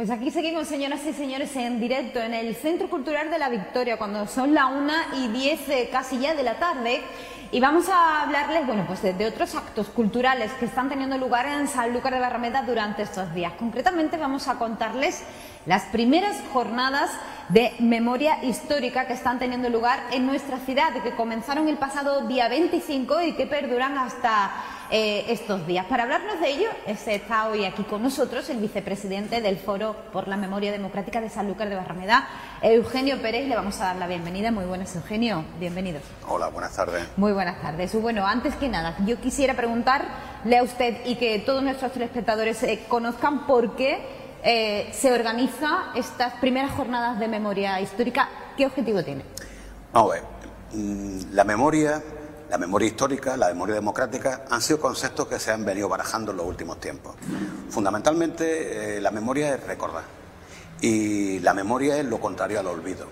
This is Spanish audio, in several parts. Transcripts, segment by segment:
Pues aquí seguimos, señoras y señores, en directo en el Centro Cultural de la Victoria, cuando son las una y diez eh, casi ya de la tarde. Y vamos a hablarles, bueno, pues de, otros actos culturales que están teniendo lugar en Sanlúcar de Barrameda durante estos días. Concretamente vamos a contarles las primeras jornadas de memoria histórica que están teniendo lugar en nuestra ciudad, que comenzaron el pasado día 25 y que perduran hasta eh, estos días. Para hablarnos de ello, está hoy aquí con nosotros el vicepresidente del Foro por la Memoria Democrática de Sanlúcar de Barrameda, Eugenio Pérez. Le vamos a dar la bienvenida. Muy buenas, Eugenio. Bienvenido. Hola, buenas tardes. Muy buenas tardes. Bueno, antes que nada, yo quisiera preguntarle a usted y que todos nuestros telespectadores eh, conozcan por qué eh, se organiza estas primeras jornadas de memoria histórica. ¿Qué objetivo tiene? Vamos a ver. Mm, la memoria, la memoria histórica, la memoria democrática han sido conceptos que se han venido barajando en los últimos tiempos. Fundamentalmente, eh, la memoria es recordar y la memoria es lo contrario al olvido.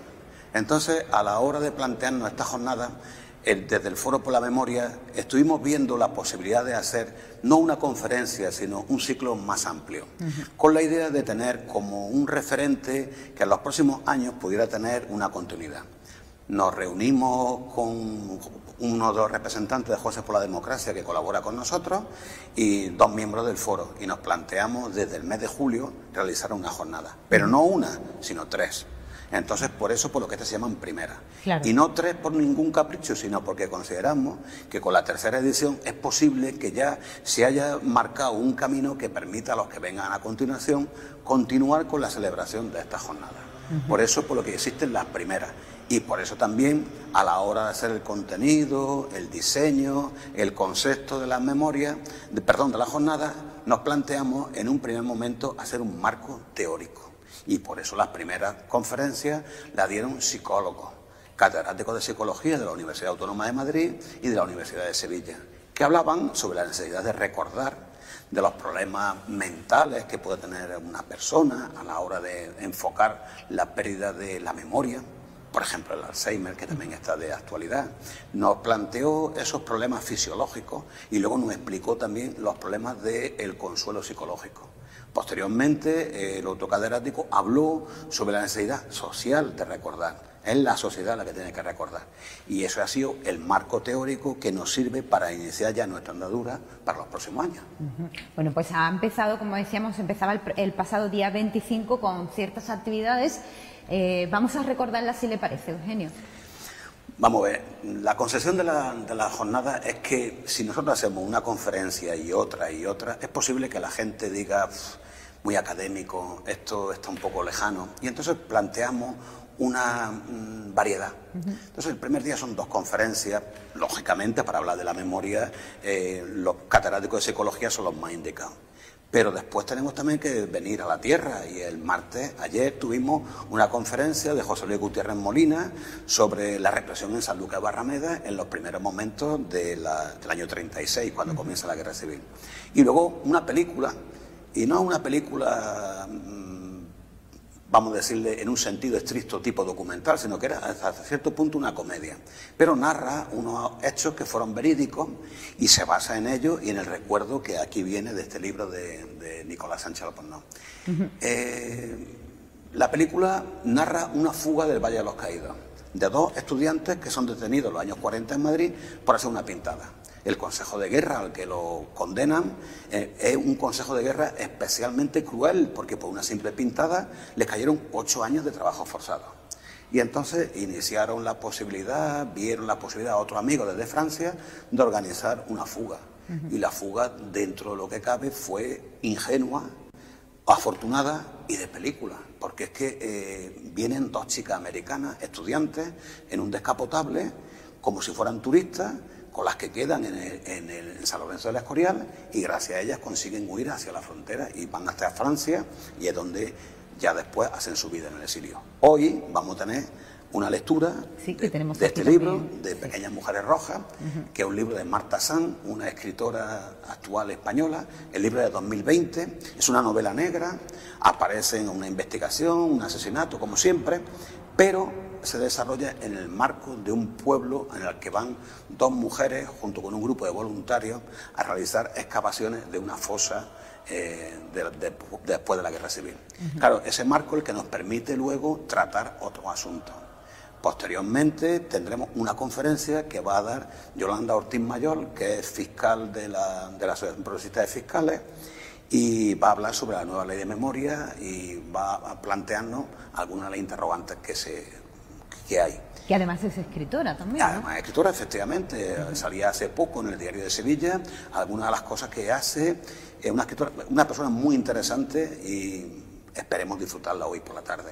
Entonces, a la hora de plantearnos esta jornada, desde el Foro por la Memoria estuvimos viendo la posibilidad de hacer no una conferencia, sino un ciclo más amplio, con la idea de tener como un referente que en los próximos años pudiera tener una continuidad. Nos reunimos con uno de los representantes de José por la Democracia que colabora con nosotros y dos miembros del foro y nos planteamos desde el mes de julio realizar una jornada, pero no una, sino tres. Entonces, por eso, por lo que estas se llaman primera. Y no tres por ningún capricho, sino porque consideramos que con la tercera edición es posible que ya se haya marcado un camino que permita a los que vengan a continuación continuar con la celebración de esta jornada. Por eso, por lo que existen las primeras. Y por eso también, a la hora de hacer el contenido, el diseño, el concepto de las memorias, perdón, de la jornada, nos planteamos en un primer momento hacer un marco teórico. Y por eso las primeras conferencias las dieron psicólogos, catedráticos de psicología de la Universidad Autónoma de Madrid y de la Universidad de Sevilla, que hablaban sobre la necesidad de recordar de los problemas mentales que puede tener una persona a la hora de enfocar la pérdida de la memoria, por ejemplo el Alzheimer, que también está de actualidad, nos planteó esos problemas fisiológicos y luego nos explicó también los problemas del consuelo psicológico. Posteriormente, el autocadérático habló sobre la necesidad social de recordar. Es la sociedad la que tiene que recordar. Y eso ha sido el marco teórico que nos sirve para iniciar ya nuestra andadura para los próximos años. Bueno, pues ha empezado, como decíamos, empezaba el, pasado día 25 con ciertas actividades. Eh, vamos a recordarlas si le parece, Eugenio. Vamos a ver, la concesión de la, de la, jornada es que si nosotros hacemos una conferencia y otra y otra, es posible que la gente diga, muy académico, esto está un poco lejano, y entonces planteamos una mm, variedad. Entonces, el primer día son dos conferencias, lógicamente, para hablar de la memoria, eh, los catedráticos de psicología son los más indicados. Pero después tenemos también que venir a la tierra y el martes, ayer tuvimos una conferencia de José Luis Gutiérrez Molina sobre la represión en San Lucas de Barrameda en los primeros momentos del año 36, cuando comienza la guerra civil. Y luego una película, y no una película vamos a decirle, en un sentido estricto tipo documental, sino que era hasta cierto punto una comedia. Pero narra unos hechos que fueron verídicos y se basa en ellos y en el recuerdo que aquí viene de este libro de, Nicolás Sánchez Alpornó. Eh, la película narra una fuga del Valle de los Caídos, de dos estudiantes que son detenidos en los años 40 en Madrid por hacer una pintada. El Consejo de Guerra al que lo condenan eh, es un Consejo de Guerra especialmente cruel porque por una simple pintada le cayeron ocho años de trabajo forzado. Y entonces iniciaron la posibilidad, vieron la posibilidad a otro amigo desde Francia de organizar una fuga. Y la fuga, dentro de lo que cabe, fue ingenua, afortunada y de película, porque es que eh, vienen dos chicas americanas, estudiantes, en un descapotable, como si fueran turistas, con las que quedan en, el, San Lorenzo de la Escorial y gracias a ellas consiguen huir hacia la frontera y van hasta Francia y es donde ya después hacen su vida en el exilio. Hoy vamos a tener una lectura de, este libro, de Pequeñas Mujeres Rojas, que es un libro de Marta Sanz, una escritora actual española. El libro de 2020 es una novela negra, aparece en una investigación, un asesinato, como siempre, pero se desarrolla en el marco de un pueblo en el que van dos mujeres junto con un grupo de voluntarios a realizar excavaciones de una fosa eh, después de la guerra civil. Claro, ese marco es el que nos permite luego tratar otros asuntos. Posteriormente tendremos una conferencia que va a dar Yolanda Ortiz Mayor, que es fiscal de la, de la Asociación Progresista de Fiscales, y va a hablar sobre la nueva ley de memoria y va a plantearnos algunas de las interrogantes que, se, que hay. Que además es escritora también. Además es escritora, efectivamente. Salía hace poco en el diario de Sevilla. Algunas de las cosas que hace. Es una escritora, una persona muy interesante y esperemos disfrutarla hoy por la tarde.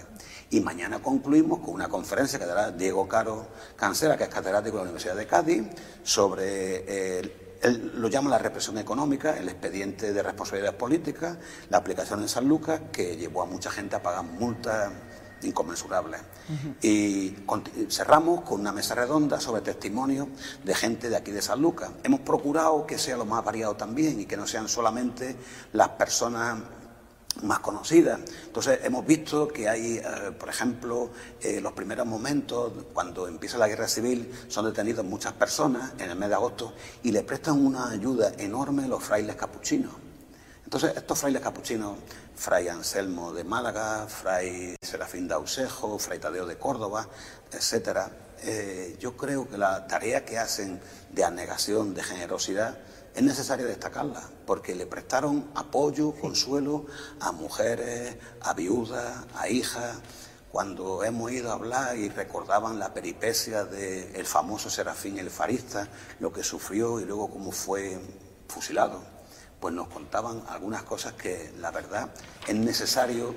Y mañana concluimos con una conferencia que dará Diego Caro Cancela, que es catedrático de la Universidad de Cádiz, sobre, él lo llama la represión económica, el expediente de responsabilidad política, la aplicación en San Lucas, que llevó a mucha gente a pagar multas inconmensurables. Y cerramos con una mesa redonda sobre testimonios de gente de aquí de San Lucas. Hemos procurado que sea lo más variado también y que no sean solamente las personas más conocidas. Entonces hemos visto que hay, eh, por ejemplo, eh, los primeros momentos, cuando empieza la guerra civil, son detenidos muchas personas en el mes de agosto y le prestan una ayuda enorme los frailes capuchinos. Entonces estos frailes capuchinos, Fray Anselmo de Málaga, Fray Serafín de Ausejo, Fray Tadeo de Córdoba, etcétera, eh, yo creo que la tarea que hacen de anegación, de generosidad, es necesario destacarla, porque le prestaron apoyo, consuelo a mujeres, a viudas, a hijas. Cuando hemos ido a hablar y recordaban la peripecia del famoso Serafín el Farista, lo que sufrió y luego cómo fue fusilado, pues nos contaban algunas cosas que la verdad es necesario,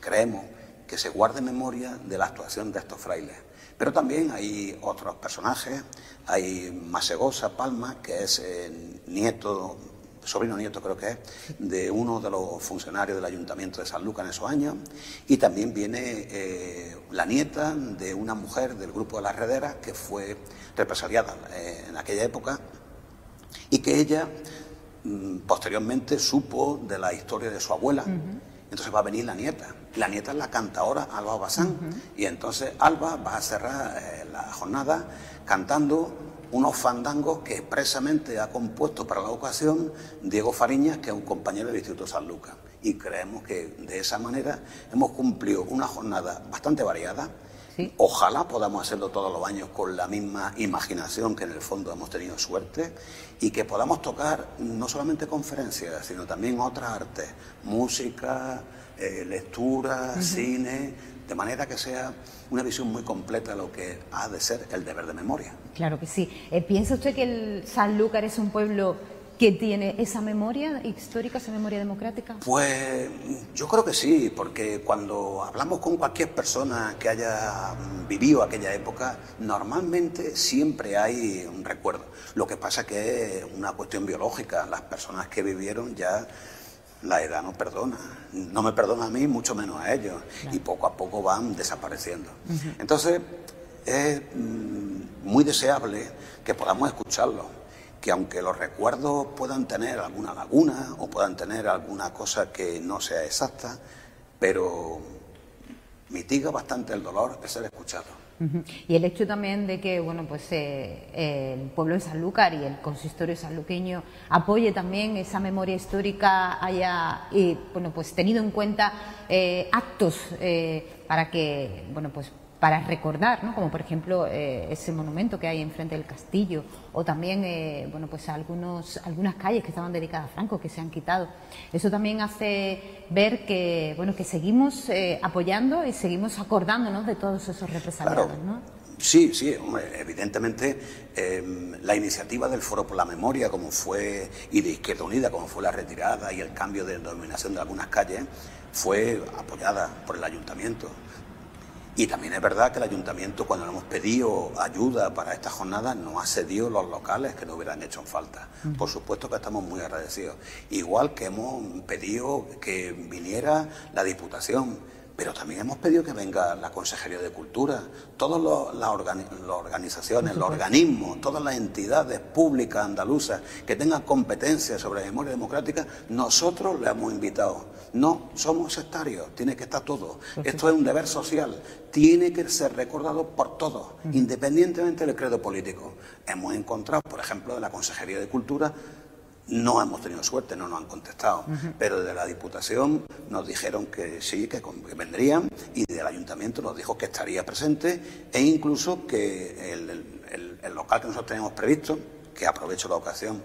creemos, que se guarde memoria de la actuación de estos frailes. Pero también hay otros personajes, hay Masegosa Palma, que es eh, nieto, sobrino nieto creo que es, de uno de los funcionarios del Ayuntamiento de San Lucas en esos años, y también viene eh, la nieta de una mujer del grupo de las Rederas que fue represaliada eh, en aquella época y que ella posteriormente supo de la historia de su abuela. Entonces va a venir la nieta. La nieta es la cantadora Alba Bazán. Y entonces Alba va a cerrar eh, la jornada cantando unos fandangos que expresamente ha compuesto para la ocasión Diego Fariñas, que es un compañero del Instituto San Lucas. Y creemos que de esa manera hemos cumplido una jornada bastante variada. Ojalá podamos hacerlo todos los años con la misma imaginación que en el fondo hemos tenido suerte y que podamos tocar no solamente conferencias, sino también otras artes, música, eh, lectura, cine, de manera que sea una visión muy completa de lo que ha de ser el deber de memoria. Claro que sí. Eh, ¿Piensa usted que el Sanlúcar es un pueblo que tiene esa memoria histórica, esa memoria democrática? Pues yo creo que sí, porque cuando hablamos con cualquier persona que haya vivido aquella época, normalmente siempre hay un recuerdo. Lo que pasa que es una cuestión biológica. Las personas que vivieron ya la edad no perdona. No me perdona a mí, mucho menos a ellos. Y poco a poco van desapareciendo. Entonces, es mm, muy deseable que podamos escucharlo que aunque los recuerdos puedan tener alguna laguna o puedan tener alguna cosa que no sea exacta, pero mitiga bastante el dolor de ser escuchado. Y el hecho también de que bueno pues eh, el pueblo de Sanlúcar y el consistorio sanluqueño apoye también esa memoria histórica haya y, bueno pues tenido en cuenta eh, actos eh, para que bueno pues para recordar, ¿no? como por ejemplo eh, ese monumento que hay enfrente del castillo, o también eh, bueno, pues algunos, algunas calles que estaban dedicadas a Franco que se han quitado. Eso también hace ver que, bueno, que seguimos eh, apoyando y seguimos acordándonos de todos esos represaliados. Sí, sí, evidentemente em, la iniciativa del Foro por la Memoria, como fue, y de Izquierda Unida, como fue la retirada y el cambio de denominación de algunas calles, fue apoyada por el ayuntamiento. Y también es verdad que el ayuntamiento, cuando le hemos pedido ayuda para esta jornada, no ha cedido los locales que nos hubieran hecho falta. Por supuesto que estamos muy agradecidos. Igual que hemos pedido que viniera la Diputación pero también hemos pedido que venga la Consejería de Cultura, todas las organizaciones, los organismos, todas las entidades públicas andaluzas que tengan competencias sobre la memoria democrática, nosotros le hemos invitado. No somos sectarios, tiene que estar todo. Esto es un deber social, tiene que ser recordado por todos, independientemente del credo político. Hemos encontrado, por ejemplo, en la Consejería de Cultura, No hemos tenido suerte, no nos han contestado, pero de la Diputación nos dijeron que sí, que, vendrían y del Ayuntamiento nos dijo que estaría presente e incluso que el local que nosotros teníamos previsto, que aprovecho la ocasión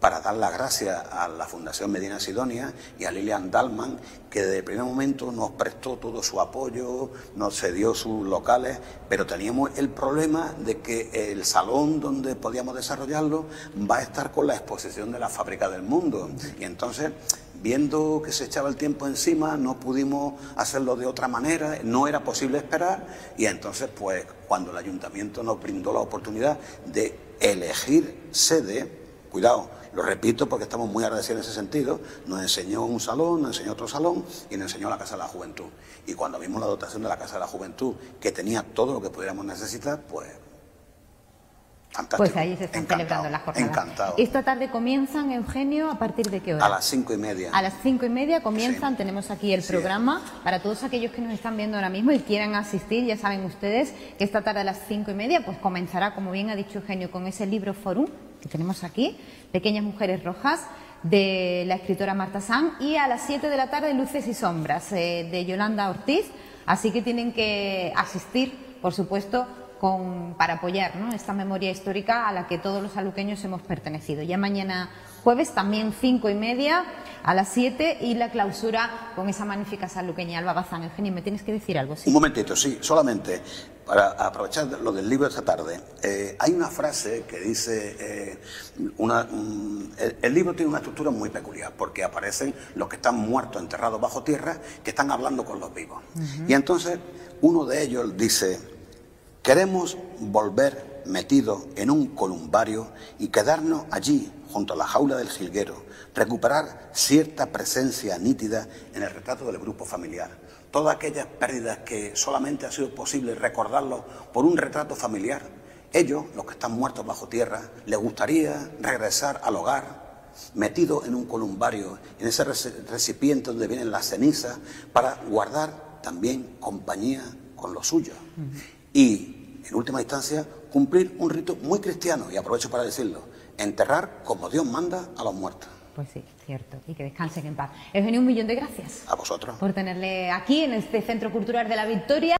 para dar las gracias a la Fundación Medina Sidonia y a Lilian Dalman, que desde el primer momento nos prestó todo su apoyo, nos cedió sus locales, pero teníamos el problema de que el salón donde podíamos desarrollarlo va a estar con la exposición de la fábrica del mundo. Y entonces, viendo que se echaba el tiempo encima, no pudimos hacerlo de otra manera, no era posible esperar, y entonces, pues, cuando el ayuntamiento nos brindó la oportunidad de elegir sede, cuidado, lo repito porque estamos muy agradecidos en ese sentido. Nos enseñó un salón, nos enseñó otro salón y nos enseñó la Casa de la Juventud. Y cuando vimos la dotación de la Casa de la Juventud, que tenía todo lo que pudiéramos necesitar, pues Fantástico. Pues ahí se están celebrando las jornadas. Encantado. Esta tarde comienzan, Eugenio, ¿a partir de qué hora? A las cinco y media. A las cinco y media comienzan, tenemos aquí el programa. Para todos aquellos que nos están viendo ahora mismo y quieran asistir, ya saben ustedes que esta tarde a las cinco y media pues comenzará, como bien ha dicho Eugenio, con ese libro Forum que tenemos aquí, Pequeñas Mujeres Rojas, de la escritora Marta San, y a las 7 de la tarde Luces y Sombras, eh, de Yolanda Ortiz. Así que tienen que asistir, por supuesto, con, para apoyar esta memoria histórica a la que todos los aluqueños hemos pertenecido. Ya mañana jueves también cinco y media a las siete y la clausura con esa magnífica saluqueña Alba Bazán. Eugenio, ¿me tienes que decir algo? Un momentito, sí, solamente para aprovechar lo del libro de esta tarde. Eh, hay una frase que dice, eh, una, el, libro tiene una estructura muy peculiar porque aparecen los que están muertos, enterrados bajo tierra, que están hablando con los vivos. Y entonces uno de ellos dice, Queremos volver metidos en un columbario y quedarnos allí, junto a la jaula del jilguero, recuperar cierta presencia nítida en el retrato del grupo familiar. Todas aquellas pérdidas que solamente ha sido posible recordarlo por un retrato familiar. Ellos, los que están muertos bajo tierra, les gustaría regresar al hogar, metido en un columbario, en ese recipiente donde vienen las cenizas, para guardar también compañía con los suyos. Y en última instancia, cumplir un rito muy cristiano, y aprovecho para decirlo, enterrar como Dios manda a los muertos. Pues sí, cierto, y que descansen en paz. Eugenio, un millón de gracias. A vosotros. Por tenerle aquí en este Centro Cultural de la Victoria.